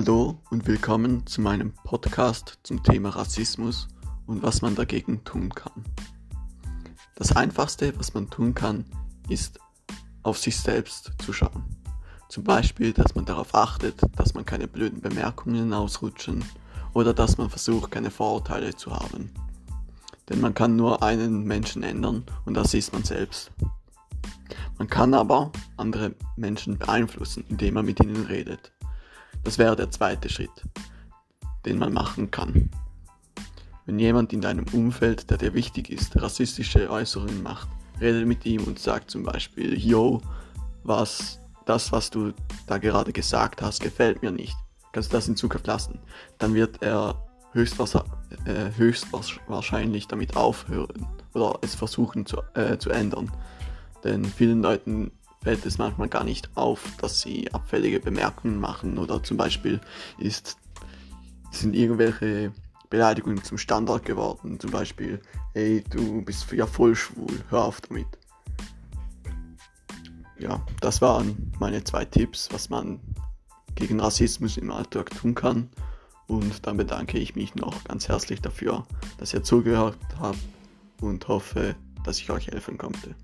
Hallo und willkommen zu meinem Podcast zum Thema Rassismus und was man dagegen tun kann. Das Einfachste, was man tun kann, ist auf sich selbst zu schauen. Zum Beispiel, dass man darauf achtet, dass man keine blöden Bemerkungen ausrutschen oder dass man versucht, keine Vorurteile zu haben. Denn man kann nur einen Menschen ändern und das ist man selbst. Man kann aber andere Menschen beeinflussen, indem man mit ihnen redet. Das wäre der zweite Schritt, den man machen kann. Wenn jemand in deinem Umfeld, der dir wichtig ist, rassistische Äußerungen macht, rede mit ihm und sagt zum Beispiel, yo, was, das, was du da gerade gesagt hast, gefällt mir nicht. Kannst du das in Zukunft lassen? Dann wird er höchstwahrscheinlich, äh, höchstwahrscheinlich damit aufhören oder es versuchen zu, äh, zu ändern. Denn vielen Leuten fällt es manchmal gar nicht auf, dass sie abfällige Bemerkungen machen oder zum Beispiel ist, sind irgendwelche Beleidigungen zum Standard geworden. Zum Beispiel, hey, du bist ja voll schwul, hör auf damit. Ja, das waren meine zwei Tipps, was man gegen Rassismus im Alltag tun kann. Und dann bedanke ich mich noch ganz herzlich dafür, dass ihr zugehört habt und hoffe, dass ich euch helfen konnte.